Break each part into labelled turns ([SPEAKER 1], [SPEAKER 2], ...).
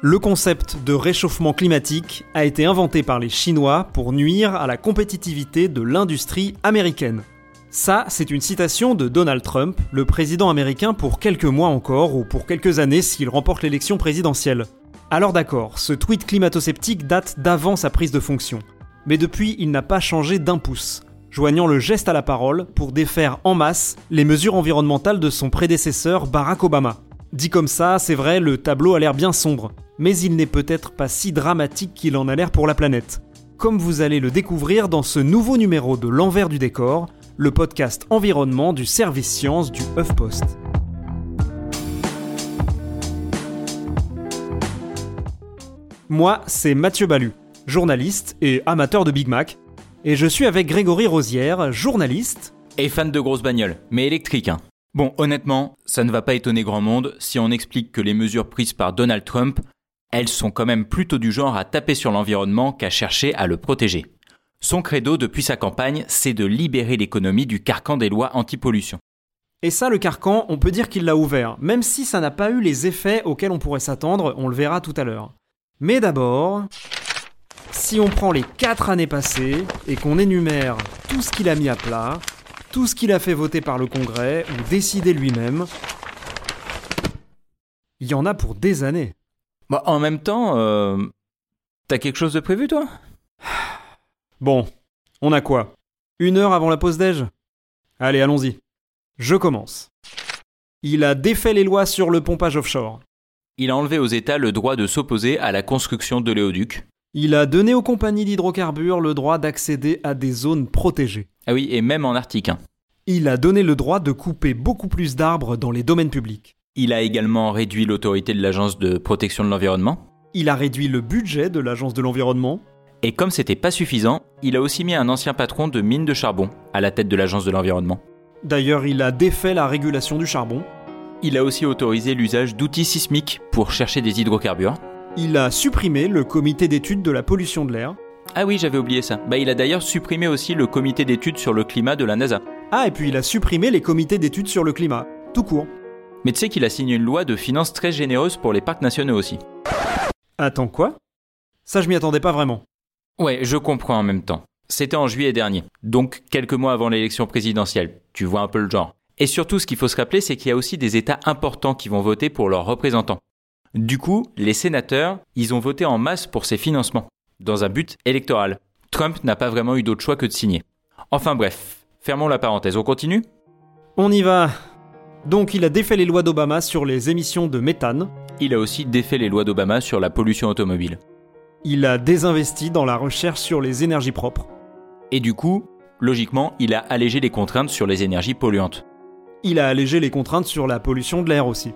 [SPEAKER 1] Le concept de réchauffement climatique a été inventé par les Chinois pour nuire à la compétitivité de l'industrie américaine. Ça, c'est une citation de Donald Trump, le président américain pour quelques mois encore ou pour quelques années s'il remporte l'élection présidentielle. Alors d'accord, ce tweet climato-sceptique date d'avant sa prise de fonction. Mais depuis, il n'a pas changé d'un pouce, joignant le geste à la parole pour défaire en masse les mesures environnementales de son prédécesseur Barack Obama. Dit comme ça, c'est vrai, le tableau a l'air bien sombre, mais il n'est peut-être pas si dramatique qu'il en a l'air pour la planète. Comme vous allez le découvrir dans ce nouveau numéro de L'envers du décor, le podcast environnement du service science du HuffPost. Moi, c'est Mathieu Balu, journaliste et amateur de Big Mac, et je suis avec Grégory Rosière, journaliste
[SPEAKER 2] et fan de grosses bagnoles, mais électriques. Hein. Bon, honnêtement, ça ne va pas étonner grand monde si on explique que les mesures prises par Donald Trump, elles sont quand même plutôt du genre à taper sur l'environnement qu'à chercher à le protéger. Son credo depuis sa campagne, c'est de libérer l'économie du carcan des lois anti-pollution.
[SPEAKER 1] Et ça, le carcan, on peut dire qu'il l'a ouvert, même si ça n'a pas eu les effets auxquels on pourrait s'attendre, on le verra tout à l'heure. Mais d'abord, si on prend les 4 années passées et qu'on énumère tout ce qu'il a mis à plat, tout ce qu'il a fait voter par le Congrès ou décider lui-même, il y en a pour des années.
[SPEAKER 2] Bah, en même temps, euh, t'as quelque chose de prévu, toi?
[SPEAKER 1] Bon, on a quoi? Une heure avant la pause déj? Allez, allons-y. Je commence. Il a défait les lois sur le pompage offshore.
[SPEAKER 2] Il a enlevé aux États le droit de s'opposer à la construction de l'éoduc.
[SPEAKER 1] Il a donné aux compagnies d'hydrocarbures le droit d'accéder à des zones protégées.
[SPEAKER 2] Ah oui, et même en Arctique. Hein.
[SPEAKER 1] Il a donné le droit de couper beaucoup plus d'arbres dans les domaines publics.
[SPEAKER 2] Il a également réduit l'autorité de l'Agence de protection de l'environnement.
[SPEAKER 1] Il a réduit le budget de l'Agence de l'environnement.
[SPEAKER 2] Et comme c'était pas suffisant, il a aussi mis un ancien patron de mine de charbon à la tête de l'Agence de l'environnement.
[SPEAKER 1] D'ailleurs, il a défait la régulation du charbon.
[SPEAKER 2] Il a aussi autorisé l'usage d'outils sismiques pour chercher des hydrocarbures.
[SPEAKER 1] Il a supprimé le comité d'études de la pollution de l'air.
[SPEAKER 2] Ah oui, j'avais oublié ça. Bah, il a d'ailleurs supprimé aussi le comité d'études sur le climat de la NASA.
[SPEAKER 1] Ah, et puis il a supprimé les comités d'études sur le climat. Tout court.
[SPEAKER 2] Mais tu sais qu'il a signé une loi de finances très généreuse pour les parcs nationaux aussi.
[SPEAKER 1] Attends, quoi? Ça, je m'y attendais pas vraiment.
[SPEAKER 2] Ouais, je comprends en même temps. C'était en juillet dernier, donc quelques mois avant l'élection présidentielle. Tu vois un peu le genre. Et surtout, ce qu'il faut se rappeler, c'est qu'il y a aussi des États importants qui vont voter pour leurs représentants. Du coup, les sénateurs, ils ont voté en masse pour ces financements, dans un but électoral. Trump n'a pas vraiment eu d'autre choix que de signer. Enfin bref, fermons la parenthèse, on continue?
[SPEAKER 1] On y va. Donc il a défait les lois d'Obama sur les émissions de méthane.
[SPEAKER 2] Il a aussi défait les lois d'Obama sur la pollution automobile.
[SPEAKER 1] Il a désinvesti dans la recherche sur les énergies propres.
[SPEAKER 2] Et du coup, logiquement, il a allégé les contraintes sur les énergies polluantes.
[SPEAKER 1] Il a allégé les contraintes sur la pollution de l'air aussi.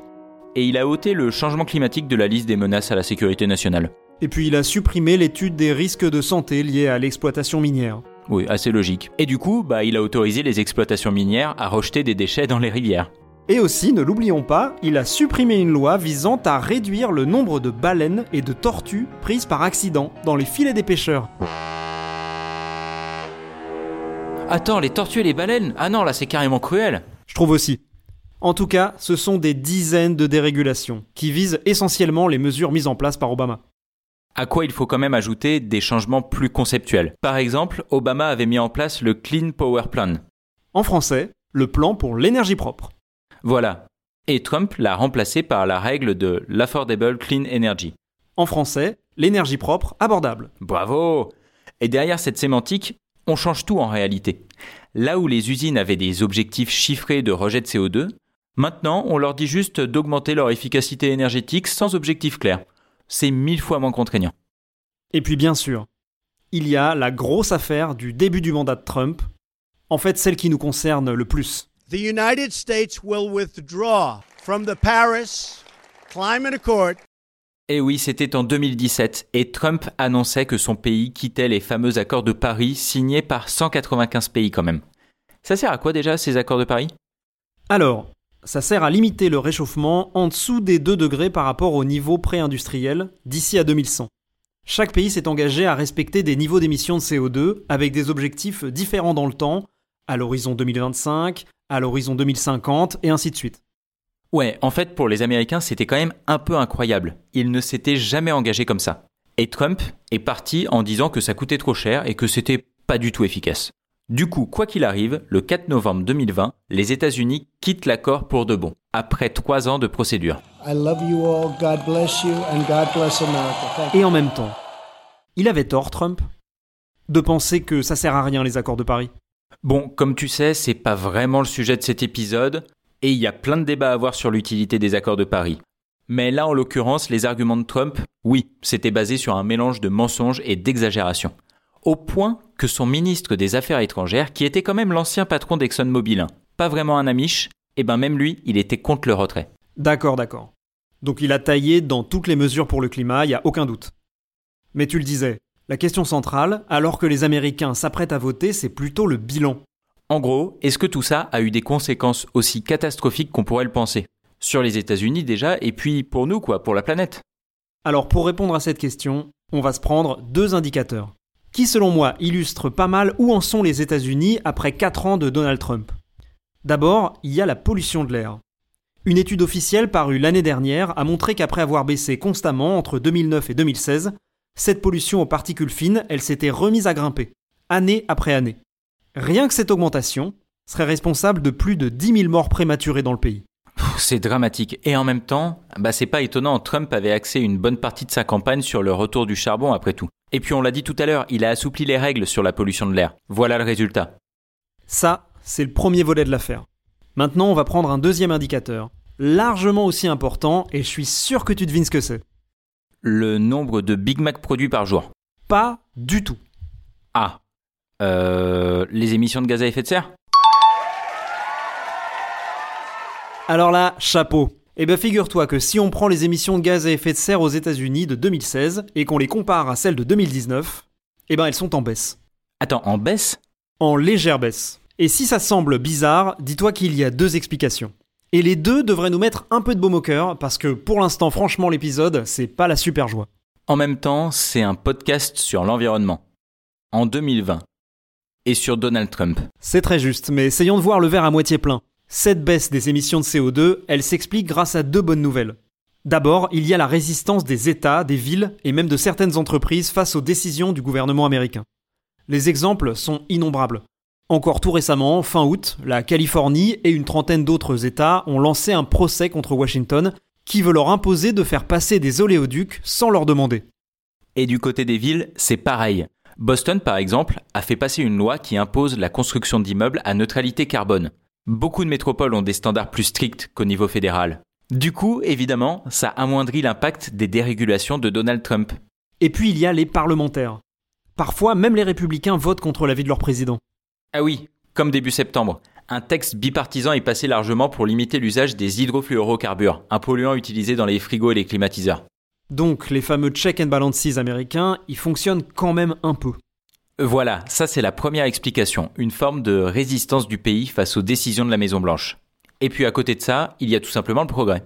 [SPEAKER 2] Et il a ôté le changement climatique de la liste des menaces à la sécurité nationale.
[SPEAKER 1] Et puis il a supprimé l'étude des risques de santé liés à l'exploitation minière.
[SPEAKER 2] Oui, assez logique. Et du coup, bah, il a autorisé les exploitations minières à rejeter des déchets dans les rivières.
[SPEAKER 1] Et aussi, ne l'oublions pas, il a supprimé une loi visant à réduire le nombre de baleines et de tortues prises par accident dans les filets des pêcheurs.
[SPEAKER 2] Attends, les tortues et les baleines? Ah non, là c'est carrément cruel
[SPEAKER 1] Je trouve aussi. En tout cas, ce sont des dizaines de dérégulations qui visent essentiellement les mesures mises en place par Obama.
[SPEAKER 2] À quoi il faut quand même ajouter des changements plus conceptuels. Par exemple, Obama avait mis en place le Clean Power Plan.
[SPEAKER 1] En français, le plan pour l'énergie propre.
[SPEAKER 2] Voilà. Et Trump l'a remplacé par la règle de l'Affordable Clean Energy.
[SPEAKER 1] En français, l'énergie propre abordable.
[SPEAKER 2] Bravo Et derrière cette sémantique, on change tout en réalité. Là où les usines avaient des objectifs chiffrés de rejet de CO2, maintenant on leur dit juste d'augmenter leur efficacité énergétique sans objectif clair. C'est mille fois moins contraignant.
[SPEAKER 1] Et puis bien sûr, il y a la grosse affaire du début du mandat de Trump, en fait celle qui nous concerne le plus.
[SPEAKER 3] The United States will withdraw from the Paris Climate Accord
[SPEAKER 2] Et oui, c'était en 2017 et Trump annonçait que son pays quittait les fameux accords de Paris signés par 195 pays quand même. Ça sert à quoi déjà ces accords de Paris?
[SPEAKER 1] Alors, ça sert à limiter le réchauffement en dessous des 2 degrés par rapport au niveau pré-industriel d'ici à 2100. Chaque pays s'est engagé à respecter des niveaux d'émissions de CO2 avec des objectifs différents dans le temps, à l'horizon 2025, à l'horizon 2050 et ainsi de suite.
[SPEAKER 2] Ouais, en fait, pour les Américains, c'était quand même un peu incroyable. Ils ne s'étaient jamais engagés comme ça. Et Trump est parti en disant que ça coûtait trop cher et que c'était pas du tout efficace. Du coup, quoi qu'il arrive, le 4 novembre 2020, les États-Unis quittent l'accord pour de bon, après trois ans de procédure.
[SPEAKER 3] I love you all. God bless you and God bless America. Thank you.
[SPEAKER 1] Et en même temps, il avait tort, Trump, de penser que ça sert à rien les accords de Paris.
[SPEAKER 2] Bon, comme tu sais, c'est pas vraiment le sujet de cet épisode, et il y a plein de débats à avoir sur l'utilité des accords de Paris. Mais là, en l'occurrence, les arguments de Trump, oui, c'était basé sur un mélange de mensonges et d'exagération. Au point que son ministre des Affaires étrangères, qui était quand même l'ancien patron d'ExxonMobil, hein, pas vraiment un amiche, et ben même lui, il était contre le retrait.
[SPEAKER 1] D'accord, d'accord. Donc il a taillé dans toutes les mesures pour le climat, il n'y a aucun doute. Mais tu le disais, la question centrale, alors que les Américains s'apprêtent à voter, c'est plutôt le bilan.
[SPEAKER 2] En gros, est-ce que tout ça a eu des conséquences aussi catastrophiques qu'on pourrait le penser? Sur les États-Unis déjà, et puis pour nous, quoi, pour la planète.
[SPEAKER 1] Alors pour répondre à cette question, on va se prendre deux indicateurs, qui selon moi illustrent pas mal où en sont les États-Unis après 4 ans de Donald Trump. D'abord, il y a la pollution de l'air. Une étude officielle parue l'année dernière a montré qu'après avoir baissé constamment entre 2009 et 2016, cette pollution aux particules fines, elle s'était remise à grimper, année après année. Rien que cette augmentation serait responsable de plus de 10 000 morts prématurées dans le pays.
[SPEAKER 2] C'est dramatique. Et en même temps, bah c'est pas étonnant, Trump avait axé une bonne partie de sa campagne sur le retour du charbon après tout. Et puis on l'a dit tout à l'heure, il a assoupli les règles sur la pollution de l'air. Voilà le résultat.
[SPEAKER 1] Ça, c'est le premier volet de l'affaire. Maintenant, on va prendre un deuxième indicateur, largement aussi important, et je suis sûr que tu devines ce que c'est.
[SPEAKER 2] Le nombre de Big Mac produits par jour.
[SPEAKER 1] Pas du tout.
[SPEAKER 2] Ah. Euh, les émissions de gaz à effet de serre
[SPEAKER 1] Alors là, chapeau. Eh ben figure-toi que si on prend les émissions de gaz à effet de serre aux États-Unis de 2016 et qu'on les compare à celles de 2019, eh ben elles sont en baisse.
[SPEAKER 2] Attends, en baisse?
[SPEAKER 1] En légère baisse. Et si ça semble bizarre, dis-toi qu'il y a deux explications. Et les deux devraient nous mettre un peu de baume au cœur, parce que pour l'instant, franchement, l'épisode, c'est pas la super joie.
[SPEAKER 2] En même temps, c'est un podcast sur l'environnement. En 2020. Et sur Donald Trump.
[SPEAKER 1] C'est très juste, mais essayons de voir le verre à moitié plein. Cette baisse des émissions de CO2, elle s'explique grâce à deux bonnes nouvelles. D'abord, il y a la résistance des États, des villes et même de certaines entreprises face aux décisions du gouvernement américain. Les exemples sont innombrables. Encore tout récemment, fin août, la Californie et une trentaine d'autres États ont lancé un procès contre Washington qui veut leur imposer de faire passer des oléoducs sans leur demander.
[SPEAKER 2] Et du côté des villes, c'est pareil. Boston, par exemple, a fait passer une loi qui impose la construction d'immeubles à neutralité carbone. Beaucoup de métropoles ont des standards plus stricts qu'au niveau fédéral. Du coup, évidemment, ça amoindrit l'impact des dérégulations de Donald Trump.
[SPEAKER 1] Et puis il y a les parlementaires. Parfois, même les républicains votent contre l'avis de leur président.
[SPEAKER 2] Ah oui, comme début septembre. Un texte bipartisan est passé largement pour limiter l'usage des hydrofluorocarbures, un polluant utilisé dans les frigos et les climatiseurs.
[SPEAKER 1] Donc les fameux check and balances américains, ils fonctionnent quand même un peu.
[SPEAKER 2] Voilà, ça c'est la première explication, une forme de résistance du pays face aux décisions de la Maison Blanche. Et puis à côté de ça, il y a tout simplement le progrès.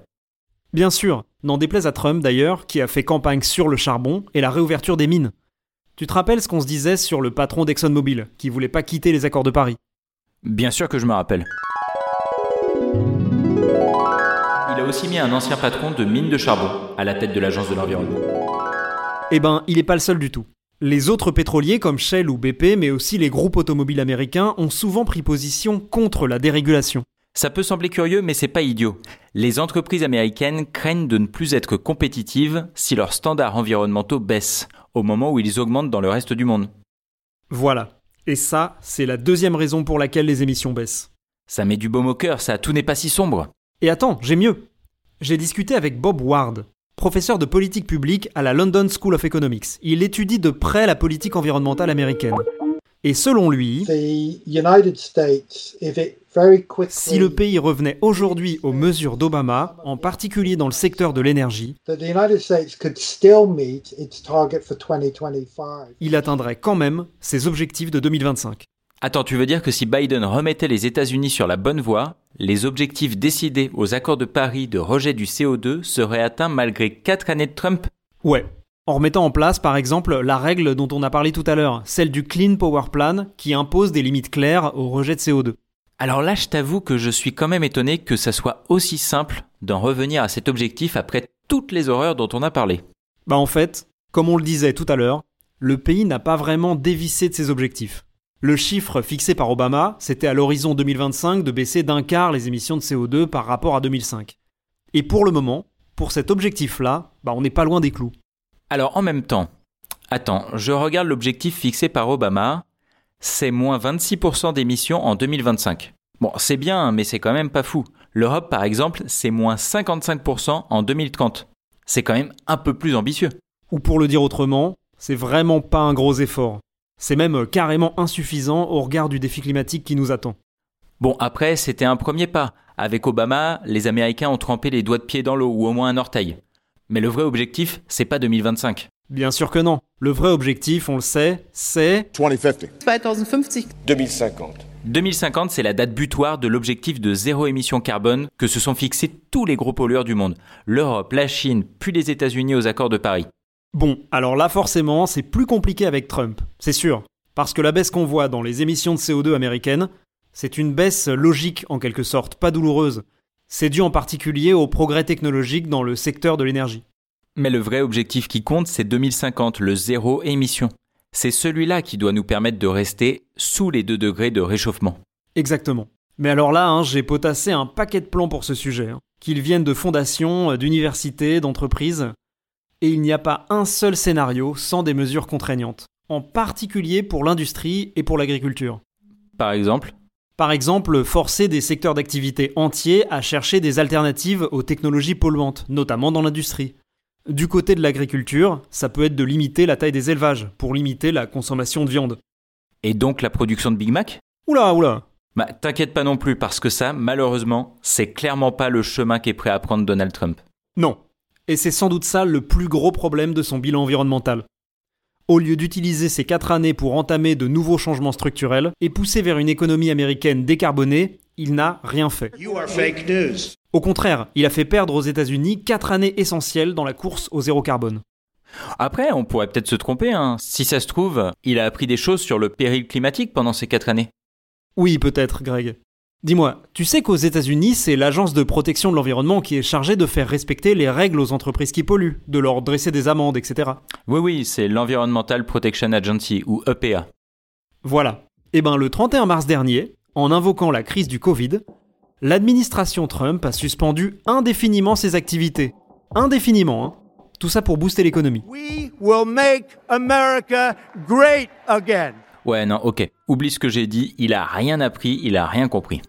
[SPEAKER 1] Bien sûr, n'en déplaise à Trump d'ailleurs, qui a fait campagne sur le charbon et la réouverture des mines. Tu te rappelles ce qu'on se disait sur le patron d'ExxonMobil, qui voulait pas quitter les accords de Paris?
[SPEAKER 2] Bien sûr que je me rappelle. Il a aussi mis un ancien patron de mine de charbon à la tête de l'agence de l'environnement.
[SPEAKER 1] Eh ben, il est pas le seul du tout. Les autres pétroliers comme Shell ou BP, mais aussi les groupes automobiles américains, ont souvent pris position contre la dérégulation.
[SPEAKER 2] Ça peut sembler curieux, mais c'est pas idiot. Les entreprises américaines craignent de ne plus être compétitives si leurs standards environnementaux baissent, au moment où ils augmentent dans le reste du monde.
[SPEAKER 1] Voilà. Et ça, c'est la deuxième raison pour laquelle les émissions baissent.
[SPEAKER 2] Ça met du baume au cœur, ça, tout n'est pas si sombre.
[SPEAKER 1] Et attends, j'ai mieux. J'ai discuté avec Bob Ward. professeur de politique publique à la London School of Economics. Il étudie de près la politique environnementale américaine. Et selon lui, si le pays revenait aujourd'hui aux mesures d'Obama, en particulier dans le secteur de l'énergie, il atteindrait quand même ses objectifs de 2025.
[SPEAKER 2] Attends, tu veux dire que si Biden remettait les États-Unis sur la bonne voie, les objectifs décidés aux accords de Paris de rejet du CO2 seraient atteints malgré 4 années de Trump?
[SPEAKER 1] Ouais, en remettant en place par exemple la règle dont on a parlé tout à l'heure, celle du Clean Power Plan qui impose des limites claires au rejet de CO2.
[SPEAKER 2] Alors là, je t'avoue que je suis quand même étonné que ça soit aussi simple d'en revenir à cet objectif après toutes les horreurs dont on a parlé.
[SPEAKER 1] Bah en fait, comme on le disait tout à l'heure, le pays n'a pas vraiment dévissé de ses objectifs. Le chiffre fixé par Obama, c'était à l'horizon 2025 de baisser d'un quart les émissions de CO2 par rapport à 2005. Et pour le moment, pour cet objectif-là, bah on n'est pas loin des clous.
[SPEAKER 2] Alors en même temps, attends, je regarde l'objectif fixé par Obama, c'est moins 26% d'émissions en 2025. Bon, c'est bien, mais c'est quand même pas fou. L'Europe, par exemple, c'est moins 55% en 2030. C'est quand même un peu plus ambitieux.
[SPEAKER 1] Ou pour le dire autrement, c'est vraiment pas un gros effort. C'est même carrément insuffisant au regard du défi climatique qui nous attend.
[SPEAKER 2] Bon, après, c'était un premier pas. Avec Obama, les Américains ont trempé les doigts de pied dans l'eau, ou au moins un orteil. Mais le vrai objectif, c'est pas 2025.
[SPEAKER 1] Bien sûr que non. Le vrai objectif, on le sait, c'est
[SPEAKER 4] 2050.
[SPEAKER 5] 2050.
[SPEAKER 2] 2050, c'est la date butoir de l'objectif de zéro émission carbone que se sont fixés tous les gros pollueurs du monde. L'Europe, la Chine, puis les États-Unis aux accords de Paris.
[SPEAKER 1] Bon, alors là forcément, c'est plus compliqué avec Trump, c'est sûr. Parce que la baisse qu'on voit dans les émissions de CO2 américaines, c'est une baisse logique en quelque sorte, pas douloureuse. C'est dû en particulier au progrès technologique dans le secteur de l'énergie.
[SPEAKER 2] Mais le vrai objectif qui compte, c'est 2050, le zéro émission. C'est celui-là qui doit nous permettre de rester sous les 2 degrés de réchauffement.
[SPEAKER 1] Exactement. Mais alors là, hein, j'ai potassé un paquet de plans pour ce sujet, hein. qu'ils viennent de fondations, d'universités, d'entreprises. Et il n'y a pas un seul scénario sans des mesures contraignantes, en particulier pour l'industrie et pour l'agriculture.
[SPEAKER 2] Par exemple?
[SPEAKER 1] Par exemple, forcer des secteurs d'activité entiers à chercher des alternatives aux technologies polluantes, notamment dans l'industrie. Du côté de l'agriculture, ça peut être de limiter la taille des élevages, pour limiter la consommation de viande.
[SPEAKER 2] Et donc la production de Big Mac?
[SPEAKER 1] Oula, oula
[SPEAKER 2] Bah t'inquiète pas non plus, parce que ça, malheureusement, c'est clairement pas le chemin qu'est prêt à prendre Donald Trump.
[SPEAKER 1] Non. Et c'est sans doute ça le plus gros problème de son bilan environnemental au lieu d'utiliser ces quatre années pour entamer de nouveaux changements structurels et pousser vers une économie américaine décarbonée, il n'a rien fait. Au contraire, il a fait perdre aux États-Unis quatre années essentielles dans la course au zéro carbone.
[SPEAKER 2] Après, on pourrait peut-être se tromper. Hein. Si ça se trouve, il a appris des choses sur le péril climatique pendant ces quatre années.
[SPEAKER 1] Oui, peut-être, Greg. Dis-moi, tu sais qu'aux États-Unis, c'est l'agence de protection de l'environnement qui est chargée de faire respecter les règles aux entreprises qui polluent, de leur dresser des amendes, etc.
[SPEAKER 2] Oui, oui, c'est l'Environmental Protection Agency, ou EPA.
[SPEAKER 1] Voilà. Eh ben, le 31 mars dernier, en invoquant la crise du Covid, l'administration Trump a suspendu indéfiniment ses activités. Indéfiniment, hein. Tout ça pour booster l'économie.
[SPEAKER 3] We will make America great again.
[SPEAKER 2] Ouais, non, ok. Oublie ce que j'ai dit, il a rien appris, il a rien compris.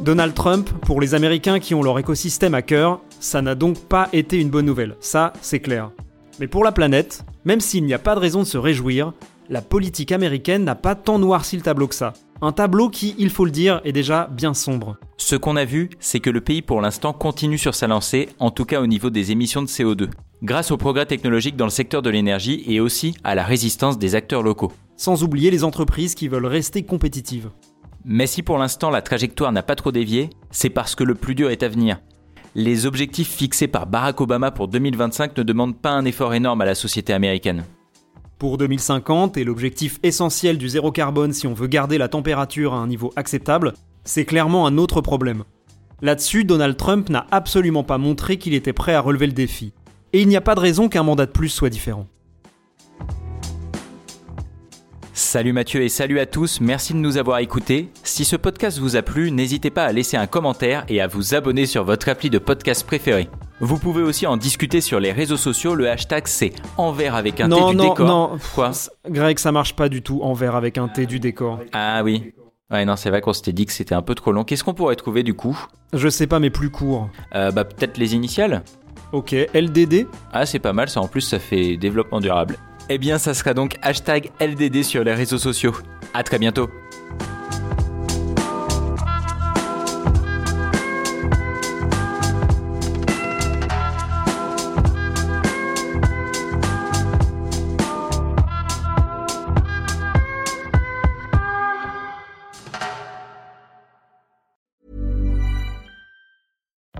[SPEAKER 1] Donald Trump, pour les Américains qui ont leur écosystème à cœur, ça n'a donc pas été une bonne nouvelle, ça c'est clair. Mais pour la planète, même s'il n'y a pas de raison de se réjouir, la politique américaine n'a pas tant noirci le tableau que ça. Un tableau qui, il faut le dire, est déjà bien sombre.
[SPEAKER 2] Ce qu'on a vu, c'est que le pays pour l'instant continue sur sa lancée, en tout cas au niveau des émissions de CO2, grâce au progrès technologique dans le secteur de l'énergie et aussi à la résistance des acteurs locaux.
[SPEAKER 1] Sans oublier les entreprises qui veulent rester compétitives.
[SPEAKER 2] Mais si pour l'instant la trajectoire n'a pas trop dévié, c'est parce que le plus dur est à venir. Les objectifs fixés par Barack Obama pour 2025 ne demandent pas un effort énorme à la société américaine.
[SPEAKER 1] Pour 2050, et l'objectif essentiel du zéro carbone si on veut garder la température à un niveau acceptable, c'est clairement un autre problème. Là-dessus, Donald Trump n'a absolument pas montré qu'il était prêt à relever le défi. Et il n'y a pas de raison qu'un mandat de plus soit différent.
[SPEAKER 2] Salut Mathieu et salut à tous, merci de nous avoir écoutés. Si ce podcast vous a plu, n'hésitez pas à laisser un commentaire et à vous abonner sur votre appli de podcast préféré. Vous pouvez aussi en discuter sur les réseaux sociaux, le hashtag c'est envers avec un
[SPEAKER 1] non,
[SPEAKER 2] T du
[SPEAKER 1] non,
[SPEAKER 2] décor.
[SPEAKER 1] Non,
[SPEAKER 2] Quoi
[SPEAKER 1] Greg, ça marche pas du tout envers avec un T du décor.
[SPEAKER 2] Ah oui. Ouais, non, c'est vrai qu'on s'était dit que c'était un peu trop long. Qu'est-ce qu'on pourrait trouver du coup?
[SPEAKER 1] Je sais pas, mais plus court.
[SPEAKER 2] euh, Bah, peut-être les initiales
[SPEAKER 1] Ok, LDD
[SPEAKER 2] Ah, c'est pas mal, ça en plus, ça fait développement durable. Eh bien, ça sera donc hashtag LDD sur les réseaux sociaux. À très bientôt.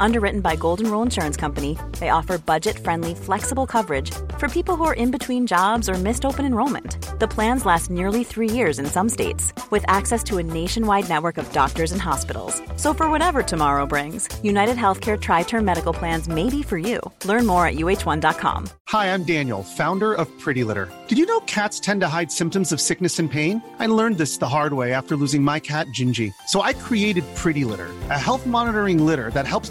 [SPEAKER 5] Underwritten by Golden Rule Insurance Company, they offer budget friendly, flexible coverage for people who are in between jobs or missed open enrollment. The plans last nearly three years in some states, with access to a nationwide network of doctors and hospitals. So, for whatever tomorrow brings, United Healthcare Tri Term Medical Plans may be for you. Learn more at uh1.com.
[SPEAKER 6] Hi, I'm Daniel, founder of Pretty Litter. Did you know cats tend to hide symptoms of sickness and pain? I learned this the hard way after losing my cat, Gingy. So I created Pretty Litter, a health monitoring litter that helps